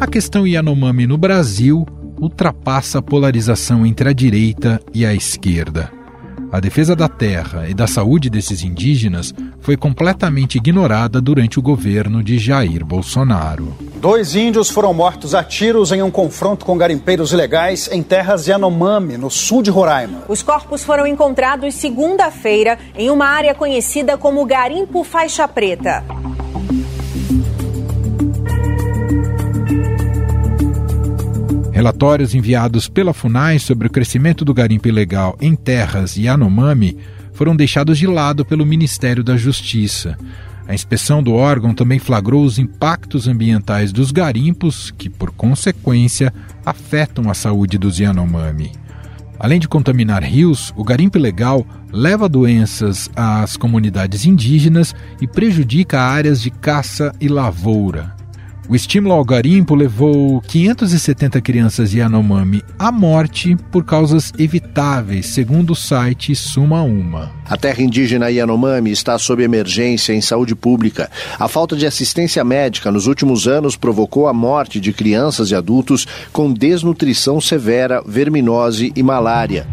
A questão Yanomami no Brasil ultrapassa a polarização entre a direita e a esquerda. A defesa da terra e da saúde desses indígenas foi completamente ignorada durante o governo de Jair Bolsonaro. Dois índios foram mortos a tiros em um confronto com garimpeiros ilegais em terras Yanomami, no sul de Roraima. Os corpos foram encontrados segunda-feira em uma área conhecida como Garimpo Faixa Preta. Relatórios enviados pela FUNAI sobre o crescimento do garimpo ilegal em terras Yanomami foram deixados de lado pelo Ministério da Justiça. A inspeção do órgão também flagrou os impactos ambientais dos garimpos, que, por consequência, afetam a saúde dos Yanomami. Além de contaminar rios, o garimpo ilegal leva doenças às comunidades indígenas e prejudica áreas de caça e lavoura. O estímulo ao garimpo levou 570 crianças Yanomami à morte por causas evitáveis, segundo o site Suma Uma. A terra indígena Yanomami está sob emergência em saúde pública. A falta de assistência médica nos últimos anos provocou a morte de crianças e adultos com desnutrição severa, verminose e malária.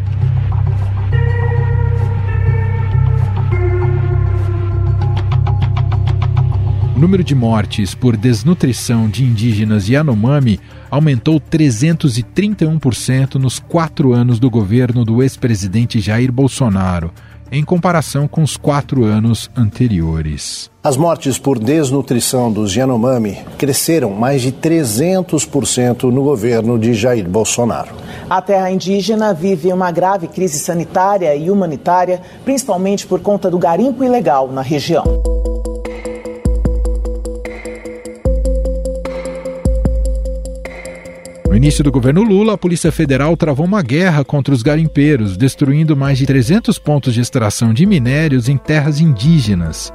O número de mortes por desnutrição de indígenas Yanomami aumentou 331% nos quatro anos do governo do ex-presidente Jair Bolsonaro, em comparação com os quatro anos anteriores. As mortes por desnutrição dos Yanomami cresceram mais de 300% no governo de Jair Bolsonaro. A terra indígena vive uma grave crise sanitária e humanitária, principalmente por conta do garimpo ilegal na região. Início do governo Lula, a Polícia Federal travou uma guerra contra os garimpeiros, destruindo mais de 300 pontos de extração de minérios em terras indígenas.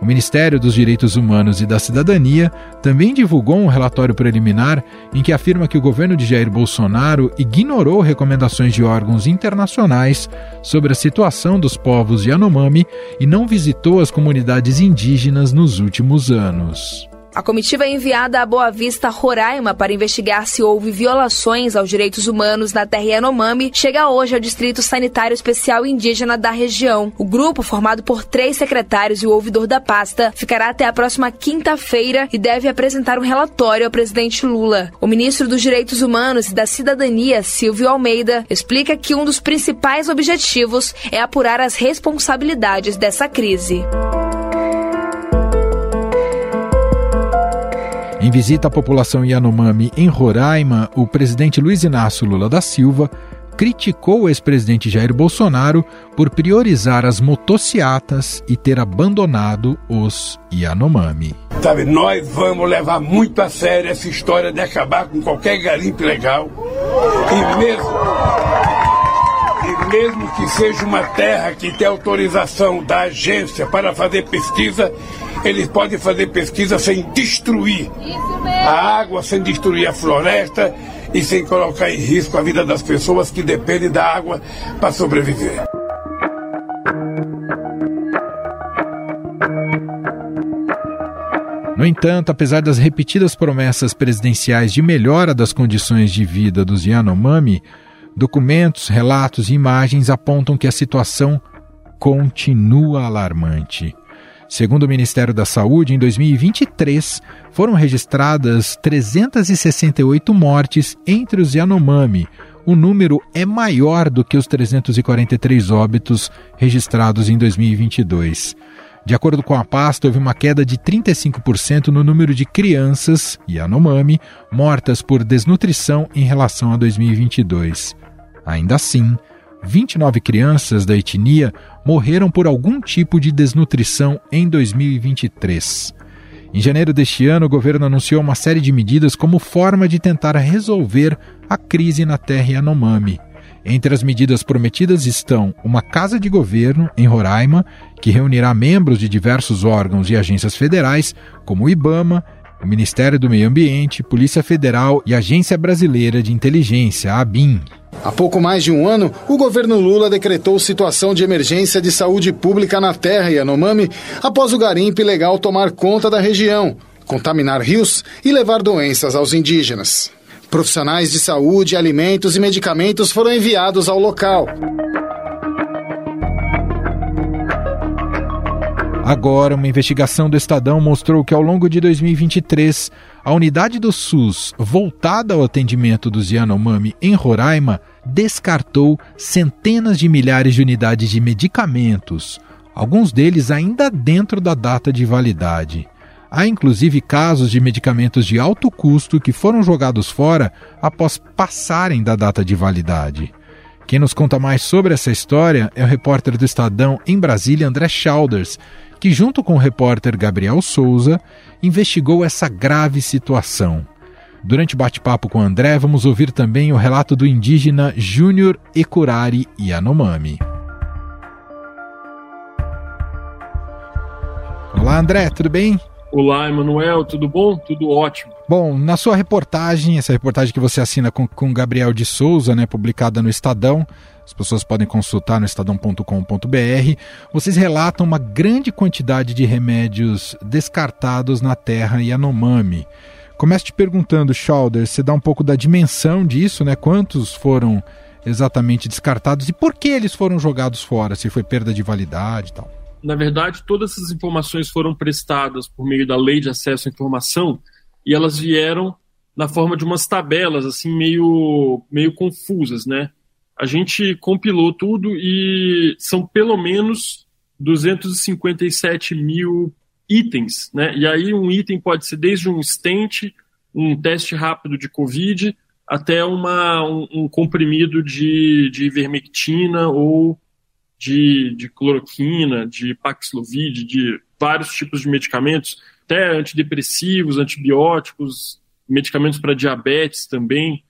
O Ministério dos Direitos Humanos e da Cidadania também divulgou um relatório preliminar em que afirma que o governo de Jair Bolsonaro ignorou recomendações de órgãos internacionais sobre a situação dos povos Yanomami e não visitou as comunidades indígenas nos últimos anos. A comitiva é enviada a Boa Vista, Roraima, para investigar se houve violações aos direitos humanos na terra Yanomami. Chega hoje ao Distrito Sanitário Especial Indígena da região. O grupo, formado por três secretários e o ouvidor da pasta, ficará até a próxima quinta-feira e deve apresentar um relatório ao presidente Lula. O ministro dos Direitos Humanos e da Cidadania, Silvio Almeida, explica que um dos principais objetivos é apurar as responsabilidades dessa crise. Visita à população Yanomami em Roraima, o presidente Luiz Inácio Lula da Silva criticou o ex-presidente Jair Bolsonaro por priorizar as motociatas e ter abandonado os Yanomami. Sabe, nós vamos levar muito a sério essa história de acabar com qualquer garimpo legal. E mesmo, mesmo que seja uma terra que tem autorização da agência para fazer pesquisa, eles podem fazer pesquisa sem destruir a água, sem destruir a floresta e sem colocar em risco a vida das pessoas que dependem da água para sobreviver. No entanto, apesar das repetidas promessas presidenciais de melhora das condições de vida dos Yanomami, documentos, relatos e imagens apontam que a situação continua alarmante. Segundo o Ministério da Saúde, em 2023 foram registradas 368 mortes entre os Yanomami. O número é maior do que os 343 óbitos registrados em 2022. De acordo com a pasta, houve uma queda de 35% no número de crianças Yanomami mortas por desnutrição em relação a 2022. Ainda assim, 29 crianças da etnia morreram por algum tipo de desnutrição em 2023. Em janeiro deste ano, o governo anunciou uma série de medidas como forma de tentar resolver a crise na terra Yanomami. Entre as medidas prometidas estão uma casa de governo em Roraima, que reunirá membros de diversos órgãos e agências federais, como o IBAMA, o Ministério do Meio Ambiente, Polícia Federal e Agência Brasileira de Inteligência, ABIN. Há pouco mais de um ano, o governo Lula decretou situação de emergência de saúde pública na terra Yanomami após o garimpo ilegal tomar conta da região, contaminar rios e levar doenças aos indígenas. Profissionais de saúde, alimentos e medicamentos foram enviados ao local. Agora, uma investigação do Estadão mostrou que ao longo de 2023, a unidade do SUS voltada ao atendimento dos Yanomami em Roraima descartou centenas de milhares de unidades de medicamentos, alguns deles ainda dentro da data de validade. Há inclusive casos de medicamentos de alto custo que foram jogados fora após passarem da data de validade. Quem nos conta mais sobre essa história é o repórter do Estadão em Brasília, André Schauders, que, junto com o repórter Gabriel Souza, investigou essa grave situação. Durante o bate-papo com André, vamos ouvir também o relato do indígena Júnior Ekurari Yanomami. Olá, André, tudo bem? Olá, Emanuel, tudo bom? Tudo ótimo. Bom, na sua reportagem, essa reportagem que você assina com, com Gabriel de Souza, né, publicada no Estadão, as pessoas podem consultar no estadão.com.br. Vocês relatam uma grande quantidade de remédios descartados na terra Yanomami. Começo te perguntando, Schauder, você dá um pouco da dimensão disso, né? Quantos foram exatamente descartados e por que eles foram jogados fora? Se foi perda de validade e tal. Na verdade, todas essas informações foram prestadas por meio da Lei de Acesso à Informação e elas vieram na forma de umas tabelas assim meio meio confusas, né? a gente compilou tudo e são pelo menos 257 mil itens, né? E aí um item pode ser desde um stent, um teste rápido de Covid, até uma, um, um comprimido de, de ivermectina ou de, de cloroquina, de Paxlovid, de vários tipos de medicamentos, até antidepressivos, antibióticos, medicamentos para diabetes também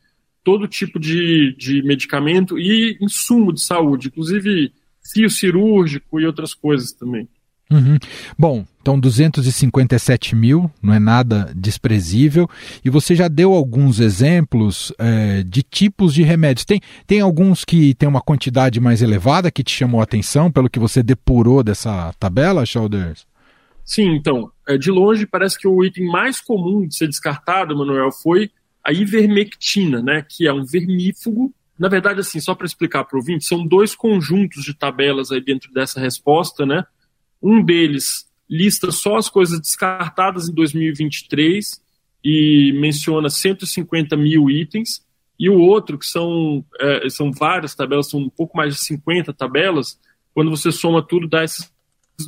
todo tipo de, de medicamento e insumo de saúde, inclusive fio cirúrgico e outras coisas também. Uhum. Bom, então 257 mil, não é nada desprezível. E você já deu alguns exemplos é, de tipos de remédios. Tem, tem alguns que tem uma quantidade mais elevada que te chamou a atenção, pelo que você depurou dessa tabela, Shoulders? Sim, então, é, de longe parece que o item mais comum de ser descartado, Manuel, foi a ivermectina, né, que é um vermífugo. Na verdade, assim, só para explicar para o ouvinte, são dois conjuntos de tabelas aí dentro dessa resposta, né? Um deles lista só as coisas descartadas em 2023 e menciona 150 mil itens, e o outro, que são, é, são várias tabelas, são um pouco mais de 50 tabelas, quando você soma tudo, dá esses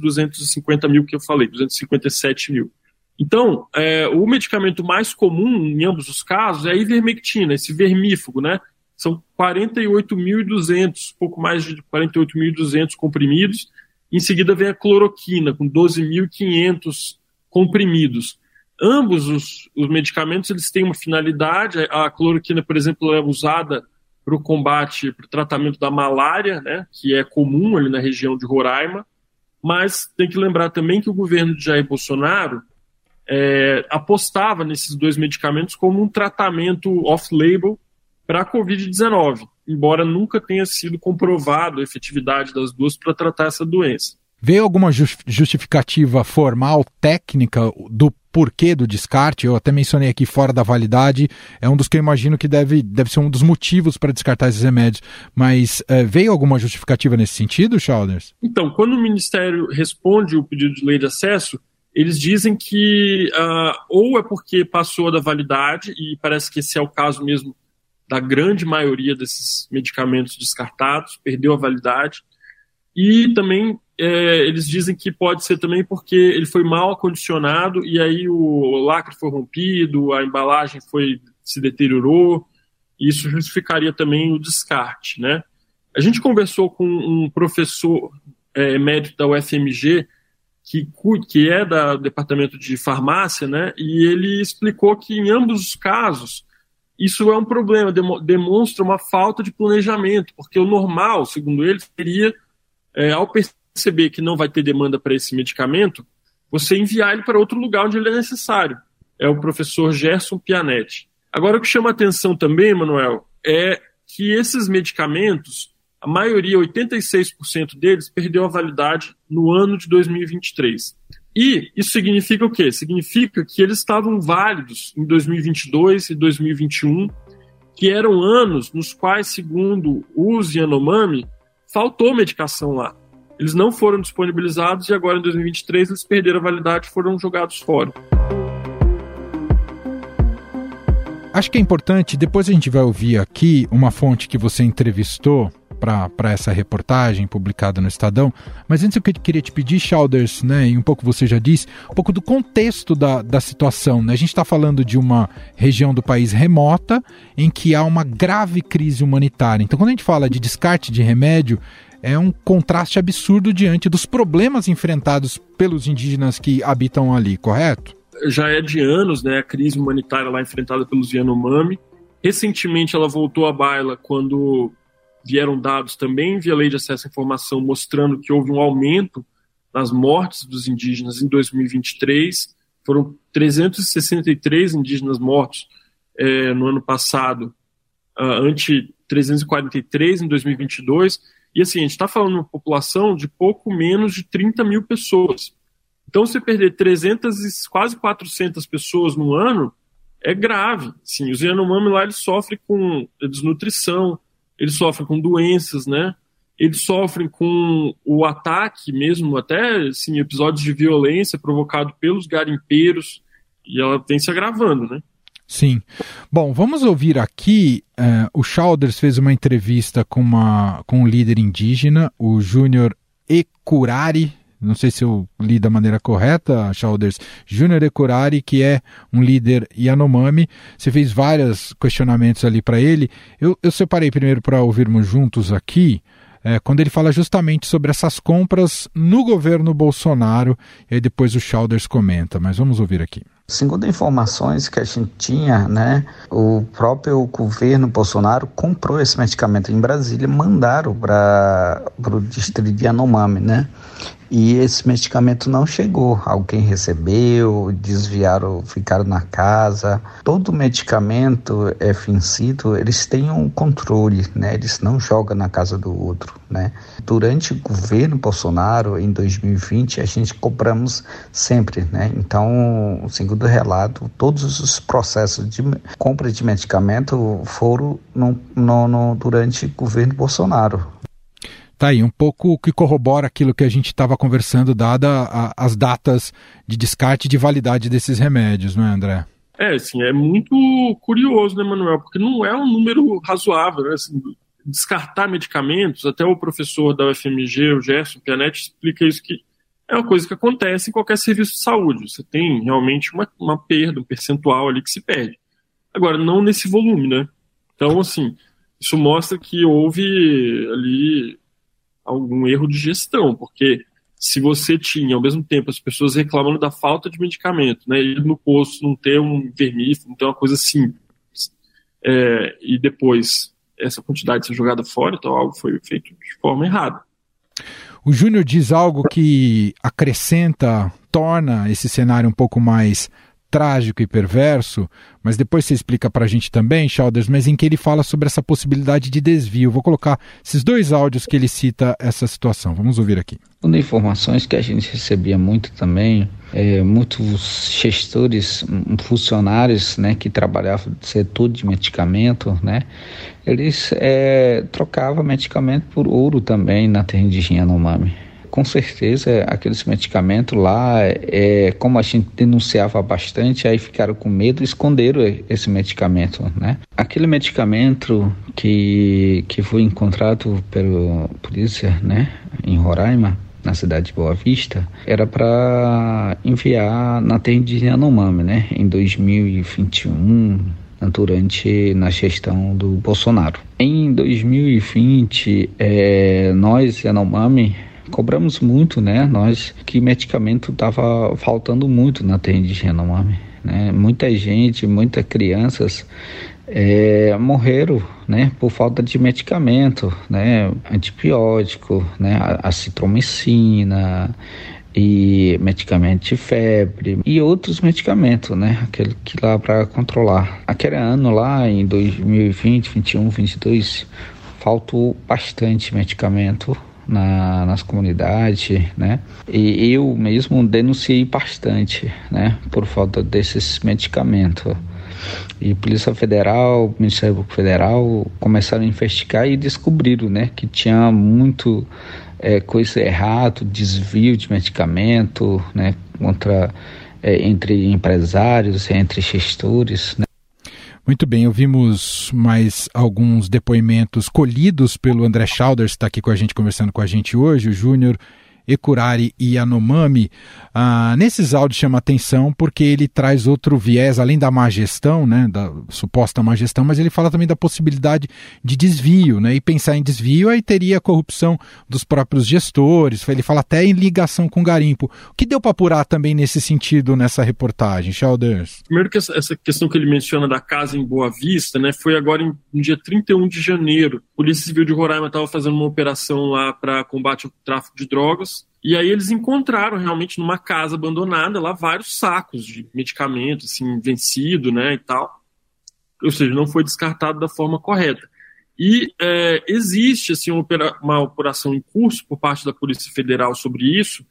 250 mil que eu falei, 257 mil. Então, é, o medicamento mais comum em ambos os casos é a ivermectina, esse vermífugo, né? São 48.200, pouco mais de 48.200 comprimidos. Em seguida vem a cloroquina, com 12.500 comprimidos. Ambos os, os, medicamentos eles têm uma finalidade. A cloroquina, por exemplo, é usada para o combate, para o tratamento da malária, né, que é comum ali na região de Roraima. Mas tem que lembrar também que o governo de Jair Bolsonaro é, apostava nesses dois medicamentos como um tratamento off-label para a Covid-19, embora nunca tenha sido comprovado a efetividade das duas para tratar essa doença. Veio alguma justificativa formal, técnica, do porquê do descarte? Eu até mencionei aqui fora da validade, é um dos que eu imagino que deve, deve ser um dos motivos para descartar esses remédios. Mas é, veio alguma justificativa nesse sentido, Chalders? Então, quando o Ministério responde o pedido de lei de acesso, eles dizem que uh, ou é porque passou da validade, e parece que esse é o caso mesmo da grande maioria desses medicamentos descartados, perdeu a validade, e também é, eles dizem que pode ser também porque ele foi mal acondicionado e aí o lacre foi rompido, a embalagem foi se deteriorou, e isso justificaria também o descarte, né? A gente conversou com um professor é, médico da UFMG que, que é da, do departamento de farmácia, né? E ele explicou que em ambos os casos isso é um problema, demonstra uma falta de planejamento, porque o normal, segundo ele, seria, é, ao perceber que não vai ter demanda para esse medicamento, você enviar ele para outro lugar onde ele é necessário. É o professor Gerson Pianetti. Agora, o que chama atenção também, Manuel, é que esses medicamentos a maioria, 86% deles, perdeu a validade no ano de 2023. E isso significa o quê? Significa que eles estavam válidos em 2022 e 2021, que eram anos nos quais, segundo os Yanomami, faltou medicação lá. Eles não foram disponibilizados e agora em 2023 eles perderam a validade e foram jogados fora. Acho que é importante, depois a gente vai ouvir aqui uma fonte que você entrevistou para essa reportagem publicada no Estadão. Mas antes eu queria te pedir, Chalders, né, e um pouco você já disse, um pouco do contexto da, da situação. Né? A gente está falando de uma região do país remota em que há uma grave crise humanitária. Então, quando a gente fala de descarte de remédio, é um contraste absurdo diante dos problemas enfrentados pelos indígenas que habitam ali, correto? já é de anos, né, a crise humanitária lá enfrentada pelos Yanomami. Recentemente ela voltou à baila quando vieram dados também via lei de acesso à informação mostrando que houve um aumento nas mortes dos indígenas em 2023. Foram 363 indígenas mortos é, no ano passado, uh, ante 343 em 2022. E assim, a gente está falando de uma população de pouco menos de 30 mil pessoas. Então, você perder 300 e quase 400 pessoas no ano é grave. Sim, os Yanomami lá eles sofrem com desnutrição, eles sofrem com doenças, né? Eles sofrem com o ataque mesmo, até assim, episódios de violência provocado pelos garimpeiros, e ela vem se agravando, né? Sim. Bom, vamos ouvir aqui. Uh, o Chalders fez uma entrevista com, uma, com um líder indígena, o Júnior Ekurari, não sei se eu li da maneira correta, Chalders, Júnior Ekurari, que é um líder Yanomami. Você fez vários questionamentos ali para ele. Eu, eu separei primeiro para ouvirmos juntos aqui, é, quando ele fala justamente sobre essas compras no governo Bolsonaro, e aí depois o Chalders comenta, mas vamos ouvir aqui. Segundo informações que a gente tinha, né, o próprio governo Bolsonaro comprou esse medicamento em Brasília, mandaram para o distrito de Yanomami, né? E esse medicamento não chegou. Alguém recebeu, desviaram, ficaram na casa. Todo medicamento é vencido, eles têm um controle, né? Eles não jogam na casa do outro, né? Durante o governo Bolsonaro, em 2020, a gente compramos sempre, né? Então, segundo o relato, todos os processos de compra de medicamento foram no, no, no durante o governo Bolsonaro. Tá aí, um pouco que corrobora aquilo que a gente estava conversando, dada a, as datas de descarte de validade desses remédios, não é, André? É, assim, é muito curioso, né, Manuel? Porque não é um número razoável, né? Assim, descartar medicamentos, até o professor da UFMG, o Gerson Pianetti, explica isso que é uma coisa que acontece em qualquer serviço de saúde. Você tem realmente uma, uma perda, um percentual ali que se perde. Agora, não nesse volume, né? Então, assim, isso mostra que houve ali algum erro de gestão, porque se você tinha, ao mesmo tempo, as pessoas reclamando da falta de medicamento, né, ir no posto não ter um vermífugo, não ter uma coisa simples, é, e depois essa quantidade ser jogada fora, então algo foi feito de forma errada. O Júnior diz algo que acrescenta, torna esse cenário um pouco mais trágico e perverso, mas depois você explica para a gente também, Chalders, mas em que ele fala sobre essa possibilidade de desvio. Vou colocar esses dois áudios que ele cita essa situação. Vamos ouvir aqui. Uma das informações que a gente recebia muito também, é, muitos gestores, funcionários né, que trabalhavam no setor de medicamento, né, eles é, trocavam medicamento por ouro também na terra indígena Mami com certeza aqueles medicamentos lá, é, como a gente denunciava bastante, aí ficaram com medo e esconderam esse medicamento, né? Aquele medicamento que, que foi encontrado pela polícia, né, em Roraima, na cidade de Boa Vista, era para enviar na terra de Yanomami, né, em 2021, durante na gestão do Bolsonaro. Em 2020, é, nós, Yanomami, cobramos muito, né? Nós que medicamento estava faltando muito na terra indígena, né? Muita gente, muitas crianças é, morreram, né? Por falta de medicamento, né? Antibiótico, né? A, a citromicina e medicamento de febre e outros medicamentos, né? Aquele que lá para controlar. Aquele ano lá em 2020, 21, 22 faltou bastante medicamento na, nas comunidades, né? E eu mesmo denunciei bastante, né? Por falta desses medicamentos. E Polícia Federal, Ministério Público Federal começaram a investigar e descobriram, né? Que tinha muito é, coisa errada, desvio de medicamento, né? Contra é, entre empresários, entre gestores, né? Muito bem, ouvimos mais alguns depoimentos colhidos pelo André Schauders, que está aqui com a gente, conversando com a gente hoje, o Júnior Ekurari e Yanomami. Ah, nesses áudios chama atenção porque ele traz outro viés, além da má gestão, né, da suposta má gestão, mas ele fala também da possibilidade de desvio, né, e pensar em desvio aí teria a corrupção dos próprios gestores, ele fala até em ligação com garimpo. O que deu para apurar também nesse sentido nessa reportagem, Shelders? Primeiro que essa questão que ele menciona da casa em Boa Vista, né, foi agora em, no dia 31 de janeiro. A Polícia Civil de Roraima estava fazendo uma operação lá para combate ao tráfico de drogas, e aí eles encontraram realmente numa casa abandonada lá vários sacos de medicamentos, assim, vencido, né, e tal. Ou seja, não foi descartado da forma correta. E é, existe, assim, uma, uma operação em curso por parte da Polícia Federal sobre isso,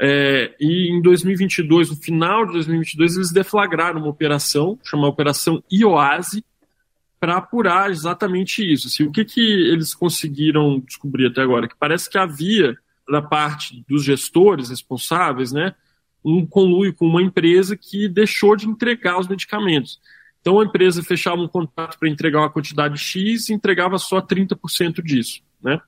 é, e em 2022, no final de 2022, eles deflagraram uma operação, chamada Operação IOASE, para apurar exatamente isso. Assim, o que, que eles conseguiram descobrir até agora? Que parece que havia da parte dos gestores responsáveis, né, um conluio com uma empresa que deixou de entregar os medicamentos. Então a empresa fechava um contrato para entregar uma quantidade X e entregava só 30% disso, né?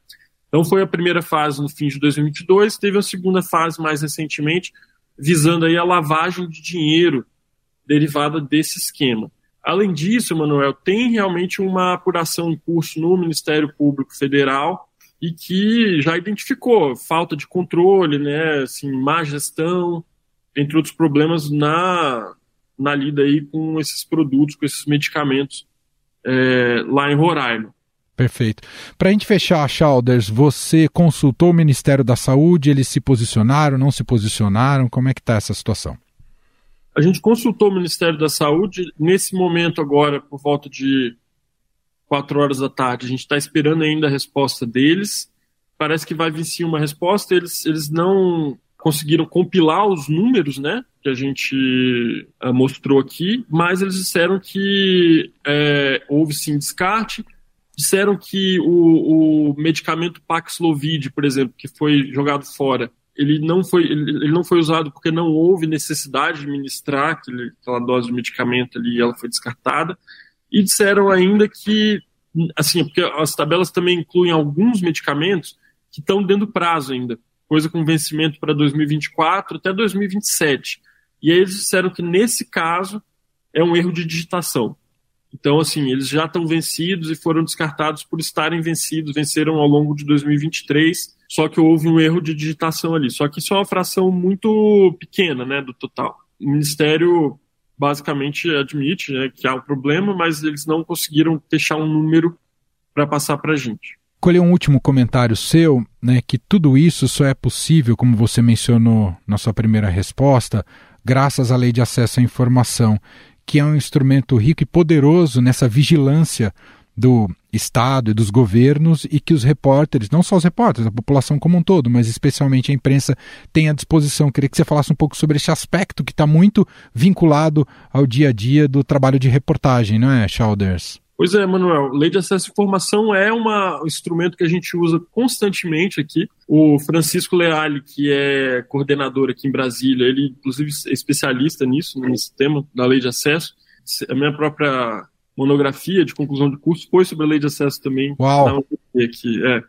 Então foi a primeira fase no fim de 2022, teve a segunda fase mais recentemente, visando aí a lavagem de dinheiro derivada desse esquema. Além disso, Manuel, tem realmente uma apuração em curso no Ministério Público Federal e que já identificou falta de controle, né, assim, má gestão, entre outros problemas na, na lida aí com esses produtos, com esses medicamentos é, lá em Roraima. Perfeito. Para a gente fechar, Chalders, você consultou o Ministério da Saúde, eles se posicionaram, não se posicionaram, como é que está essa situação? A gente consultou o Ministério da Saúde, nesse momento agora, por volta de quatro horas da tarde. A gente está esperando ainda a resposta deles. Parece que vai vir sim uma resposta. Eles, eles não conseguiram compilar os números, né? Que a gente uh, mostrou aqui, mas eles disseram que é, houve sim descarte. Disseram que o, o medicamento Paxlovid, por exemplo, que foi jogado fora, ele não foi, ele, não foi usado porque não houve necessidade de ministrar aquele, aquela dose de medicamento ali ela foi descartada e disseram ainda que, assim, porque as tabelas também incluem alguns medicamentos que estão dentro do prazo ainda, coisa com vencimento para 2024 até 2027. E aí eles disseram que nesse caso é um erro de digitação. Então, assim, eles já estão vencidos e foram descartados por estarem vencidos, venceram ao longo de 2023, só que houve um erro de digitação ali. Só que isso é uma fração muito pequena, né, do total. O Ministério basicamente admite né, que há um problema, mas eles não conseguiram deixar um número para passar para a gente. Colher um último comentário seu, né, que tudo isso só é possível, como você mencionou na sua primeira resposta, graças à lei de acesso à informação, que é um instrumento rico e poderoso nessa vigilância do Estado e dos governos e que os repórteres, não só os repórteres, a população como um todo, mas especialmente a imprensa, tem à disposição. Queria que você falasse um pouco sobre esse aspecto que está muito vinculado ao dia a dia do trabalho de reportagem, não é, Chalders? Pois é, Manuel. Lei de acesso à informação é uma, um instrumento que a gente usa constantemente aqui. O Francisco Leale, que é coordenador aqui em Brasília, ele, inclusive, é especialista nisso, nesse tema da lei de acesso. A minha própria monografia de conclusão de curso foi sobre a lei de acesso também. Uau! Aqui, é.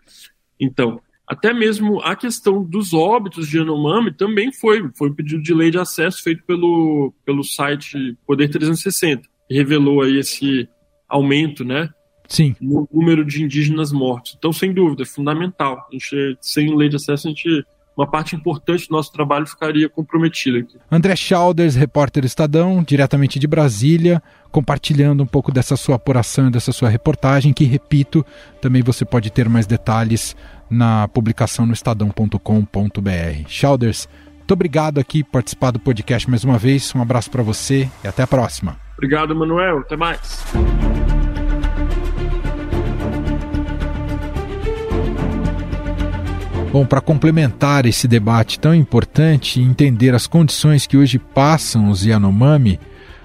Então, até mesmo a questão dos óbitos de Yanomami também foi, foi um pedido de lei de acesso feito pelo, pelo site Poder 360, que revelou aí esse aumento, né? Sim. No número de indígenas mortos. Então, sem dúvida, é fundamental. A gente, sem lei de acesso, a gente uma parte importante do nosso trabalho ficaria comprometida aqui. André Schalders, repórter Estadão, diretamente de Brasília, compartilhando um pouco dessa sua apuração, dessa sua reportagem, que, repito, também você pode ter mais detalhes na publicação no estadão.com.br. Schalders, muito obrigado aqui por participar do podcast mais uma vez. Um abraço para você e até a próxima. Obrigado, Manuel. Até mais. Bom, para complementar esse debate tão importante e entender as condições que hoje passam os Yanomami,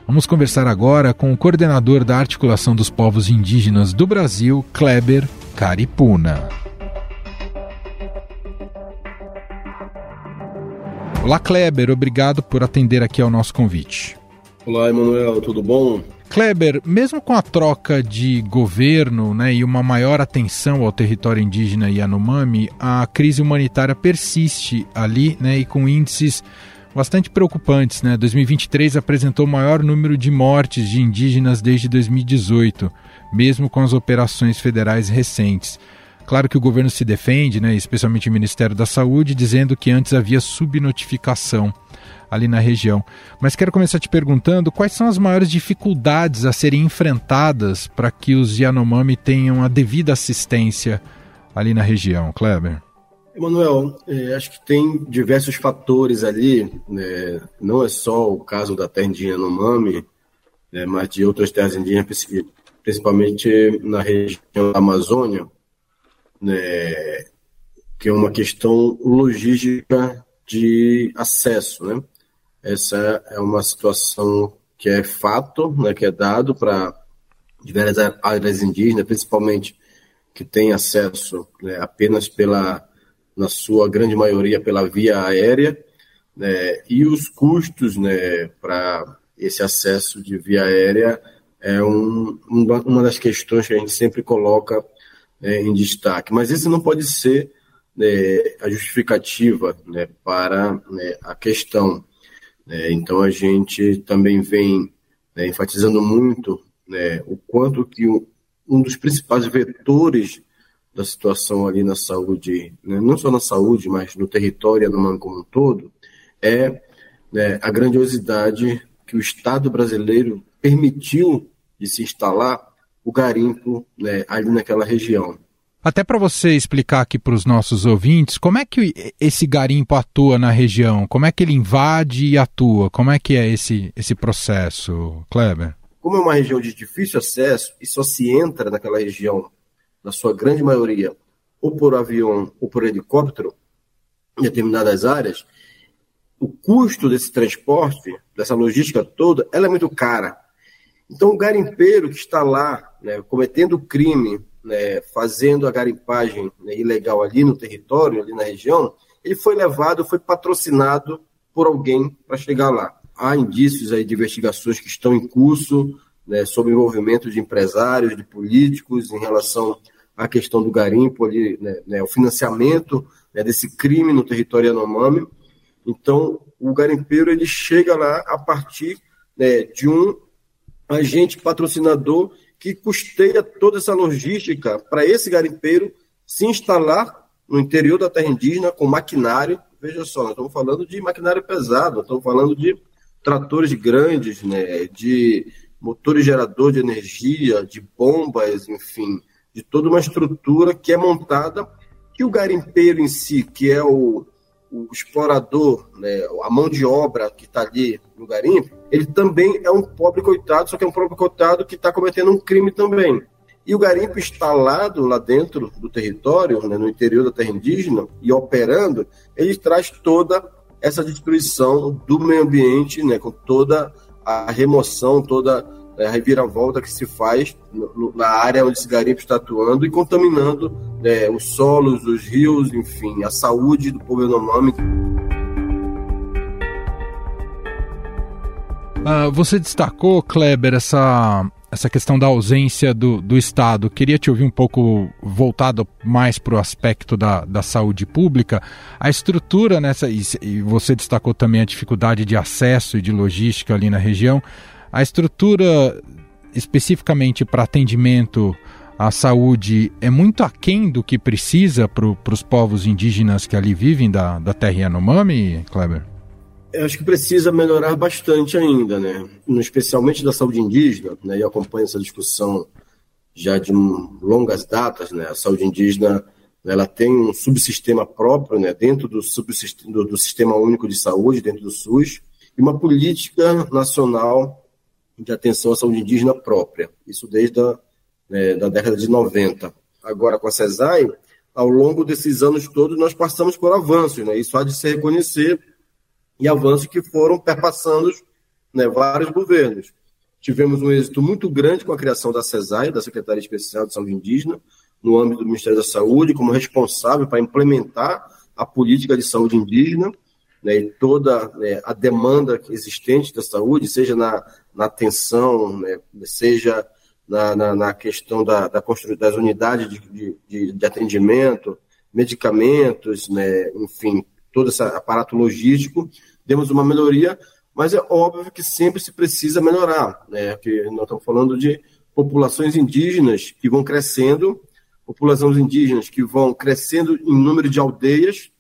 vamos conversar agora com o coordenador da Articulação dos Povos Indígenas do Brasil, Kleber Caripuna. Olá, Kleber, obrigado por atender aqui ao nosso convite. Olá, Emanuel, tudo bom? Kleber, mesmo com a troca de governo né, e uma maior atenção ao território indígena Yanomami, a crise humanitária persiste ali né, e com índices bastante preocupantes. Né? 2023 apresentou o maior número de mortes de indígenas desde 2018, mesmo com as operações federais recentes. Claro que o governo se defende, né, especialmente o Ministério da Saúde, dizendo que antes havia subnotificação ali na região. Mas quero começar te perguntando quais são as maiores dificuldades a serem enfrentadas para que os Yanomami tenham a devida assistência ali na região, Kleber? Emanuel, é, acho que tem diversos fatores ali, né? não é só o caso da terra indígena Yanomami, né? mas de outras terras indígenas, principalmente na região da Amazônia, né, que é uma questão logística de acesso, né? Essa é uma situação que é fato, né, que é dado para diversas áreas indígenas, principalmente que têm acesso né, apenas pela, na sua grande maioria, pela via aérea, né, e os custos né, para esse acesso de via aérea é um, uma das questões que a gente sempre coloca é, em destaque. Mas esse não pode ser né, a justificativa né, para né, a questão. Né. então a gente também vem né, enfatizando muito o quanto que um dos principais vetores da situação ali na saúde, não só na saúde, mas no território humano como um todo, é a grandiosidade que o Estado brasileiro permitiu de se instalar o garimpo né, ali naquela região. Até para você explicar aqui para os nossos ouvintes, como é que esse garimpo atua na região? Como é que ele invade e atua? Como é que é esse, esse processo, Kleber? Como é uma região de difícil acesso e só se entra naquela região, na sua grande maioria, ou por avião ou por helicóptero, em determinadas áreas, o custo desse transporte, dessa logística toda, ela é muito cara. Então, o garimpeiro que está lá, né, cometendo crime, né, fazendo a garimpagem né, ilegal ali no território, ali na região, ele foi levado, foi patrocinado por alguém para chegar lá. Há indícios aí de investigações que estão em curso né, sobre envolvimento de empresários, de políticos em relação à questão do garimpo ali, né, né o financiamento né, desse crime no território Yanomami. Então, o garimpeiro ele chega lá a partir né, de um agente patrocinador que custeia toda essa logística para esse garimpeiro se instalar no interior da terra indígena com maquinário. Veja só, nós estamos falando de maquinário pesado, estamos falando de tratores grandes, né, de motores gerador de energia, de bombas, enfim, de toda uma estrutura que é montada que o garimpeiro em si, que é o, o explorador, né, a mão de obra que está ali no garimpo, ele também é um pobre coitado, só que é um pobre coitado que está cometendo um crime também. E o garimpo instalado lá dentro do território, né, no interior da terra indígena, e operando, ele traz toda essa destruição do meio ambiente, né, com toda a remoção, toda a reviravolta que se faz no, na área onde esse garimpo está atuando e contaminando né, os solos, os rios, enfim, a saúde do povo Yanomami. Uh, você destacou, Kleber, essa, essa questão da ausência do, do Estado. Queria te ouvir um pouco voltado mais para o aspecto da, da saúde pública. A estrutura nessa, e, e você destacou também a dificuldade de acesso e de logística ali na região. A estrutura especificamente para atendimento à saúde é muito aquém do que precisa para os povos indígenas que ali vivem da, da terra Yanomami, Kleber? Eu acho que precisa melhorar bastante ainda, né? Especialmente da saúde indígena, né? Eu acompanho essa discussão já de longas datas, né? A saúde indígena ela tem um subsistema próprio, né? Dentro do, subsistema, do, do Sistema Único de Saúde, dentro do SUS, e uma política nacional de atenção à saúde indígena própria. Isso desde a né, da década de 90. Agora, com a CESAI, ao longo desses anos todos, nós passamos por avanços, né? Isso há de se reconhecer, e avanços que foram perpassando né, vários governos. Tivemos um êxito muito grande com a criação da CESAI, da Secretaria Especial de Saúde Indígena, no âmbito do Ministério da Saúde, como responsável para implementar a política de saúde indígena né, e toda né, a demanda existente da saúde, seja na, na atenção, né, seja na, na, na questão da, da das unidades de, de, de, atendimento, medicamentos, né, enfim, todo esse aparato logístico, demos uma melhoria, mas é óbvio que sempre se precisa melhorar, né, que nós estamos falando de populações indígenas que vão crescendo, populações indígenas que vão crescendo em número de aldeias,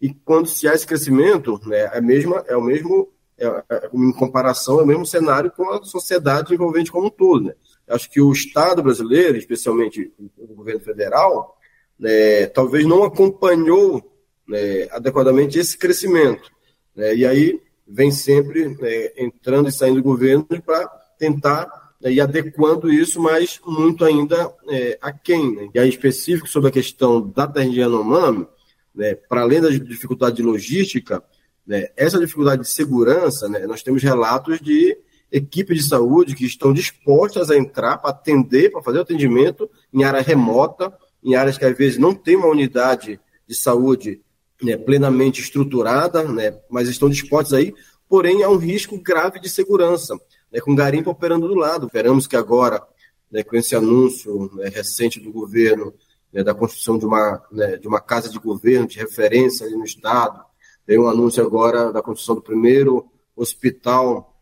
e quando se há esse crescimento, né, é, mesma, é o mesmo, é, é, em comparação, é o mesmo cenário com a sociedade envolvente como um todo, né? acho que o Estado brasileiro, especialmente o governo federal, né, talvez não acompanhou né, adequadamente esse crescimento. Né, e aí vem sempre né, entrando e saindo do governo para tentar né, ir adequando isso, mas muito ainda é, aquém. Né? E aí, específico sobre a questão da terra de Yanomami, né, para além da dificuldade de logística, né, essa dificuldade de segurança, né, nós temos relatos de equipes de saúde que estão dispostas a entrar para atender, para fazer o atendimento em área remota, em áreas que às vezes não tem uma unidade de saúde né, plenamente estruturada, né, mas estão dispostos aí, porém há um risco grave de segurança, né, com garimpo operando do lado. Esperamos que agora, né, com esse anúncio né, recente do governo né, da construção de uma, né, de uma casa de governo de referência ali no Estado, tem um anúncio agora da construção do primeiro hospital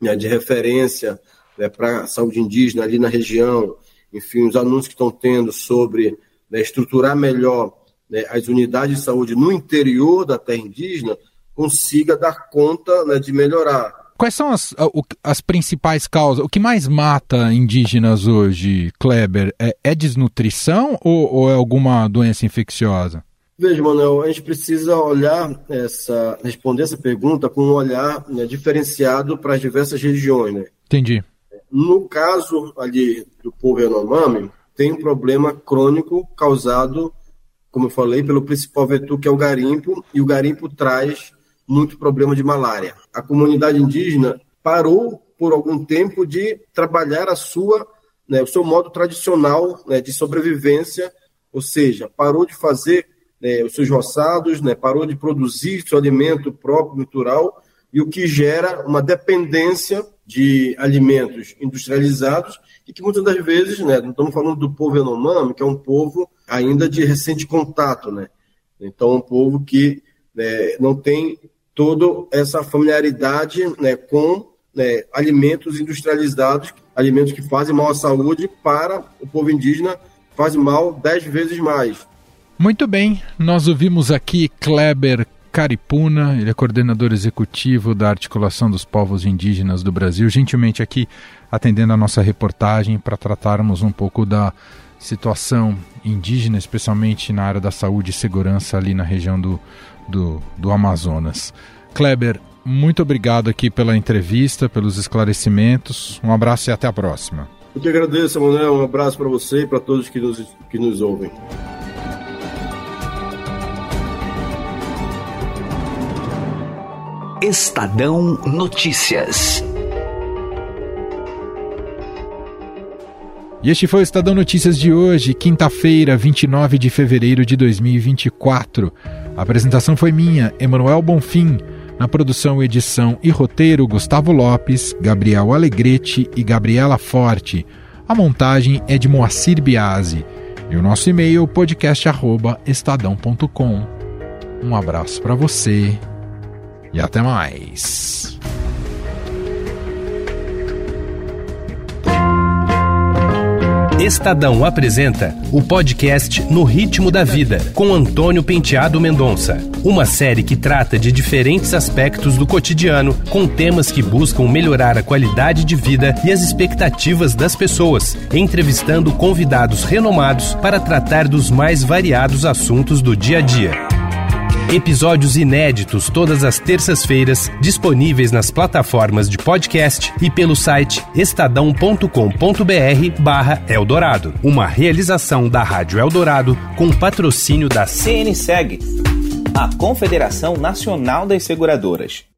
né, de referência né, para saúde indígena ali na região, enfim, os anúncios que estão tendo sobre né, estruturar melhor né, as unidades de saúde no interior da terra indígena, consiga dar conta né, de melhorar. Quais são as, as principais causas? O que mais mata indígenas hoje, Kleber? É, é desnutrição ou, ou é alguma doença infecciosa? Veja, Manuel, a gente precisa olhar essa, responder essa pergunta com um olhar né, diferenciado para as diversas regiões, né? Entendi. No caso ali do povo Yanomami, tem um problema crônico causado, como eu falei, pelo principal vetor que é o garimpo, e o garimpo traz muito problema de malária. A comunidade indígena parou por algum tempo de trabalhar a sua, né, o seu modo tradicional né, de sobrevivência, ou seja, parou de fazer né, os seus roçados, né, parou de produzir seu alimento próprio, natural, e o que gera uma dependência de alimentos industrializados e que muitas das vezes, né, não estamos falando do povo Yanomami, que é um povo ainda de recente contato, né? Então, um povo que né, não tem toda essa familiaridade né, com né, alimentos industrializados, alimentos que fazem mal à saúde para o povo indígena, fazem mal dez vezes mais. Muito bem, nós ouvimos aqui Kleber Caripuna, ele é coordenador executivo da Articulação dos Povos Indígenas do Brasil, gentilmente aqui atendendo a nossa reportagem para tratarmos um pouco da situação indígena, especialmente na área da saúde e segurança ali na região do, do, do Amazonas. Kleber, muito obrigado aqui pela entrevista, pelos esclarecimentos. Um abraço e até a próxima. Eu que agradeço, Manuel. Um abraço para você e para todos que nos, que nos ouvem. Estadão Notícias. E este foi o Estadão Notícias de hoje, quinta-feira, 29 de fevereiro de 2024. A apresentação foi minha, Emanuel Bonfim. Na produção, edição e roteiro, Gustavo Lopes, Gabriel Alegrete e Gabriela Forte. A montagem é de Moacir Biasi. E o nosso e-mail, podcast.estadão.com. Um abraço para você e até mais. Estadão apresenta o podcast No Ritmo da Vida, com Antônio Penteado Mendonça. Uma série que trata de diferentes aspectos do cotidiano, com temas que buscam melhorar a qualidade de vida e as expectativas das pessoas, entrevistando convidados renomados para tratar dos mais variados assuntos do dia a dia. Episódios inéditos todas as terças-feiras, disponíveis nas plataformas de podcast e pelo site estadão.com.br barra Eldorado. Uma realização da Rádio Eldorado com patrocínio da CNSEG, a Confederação Nacional das Seguradoras.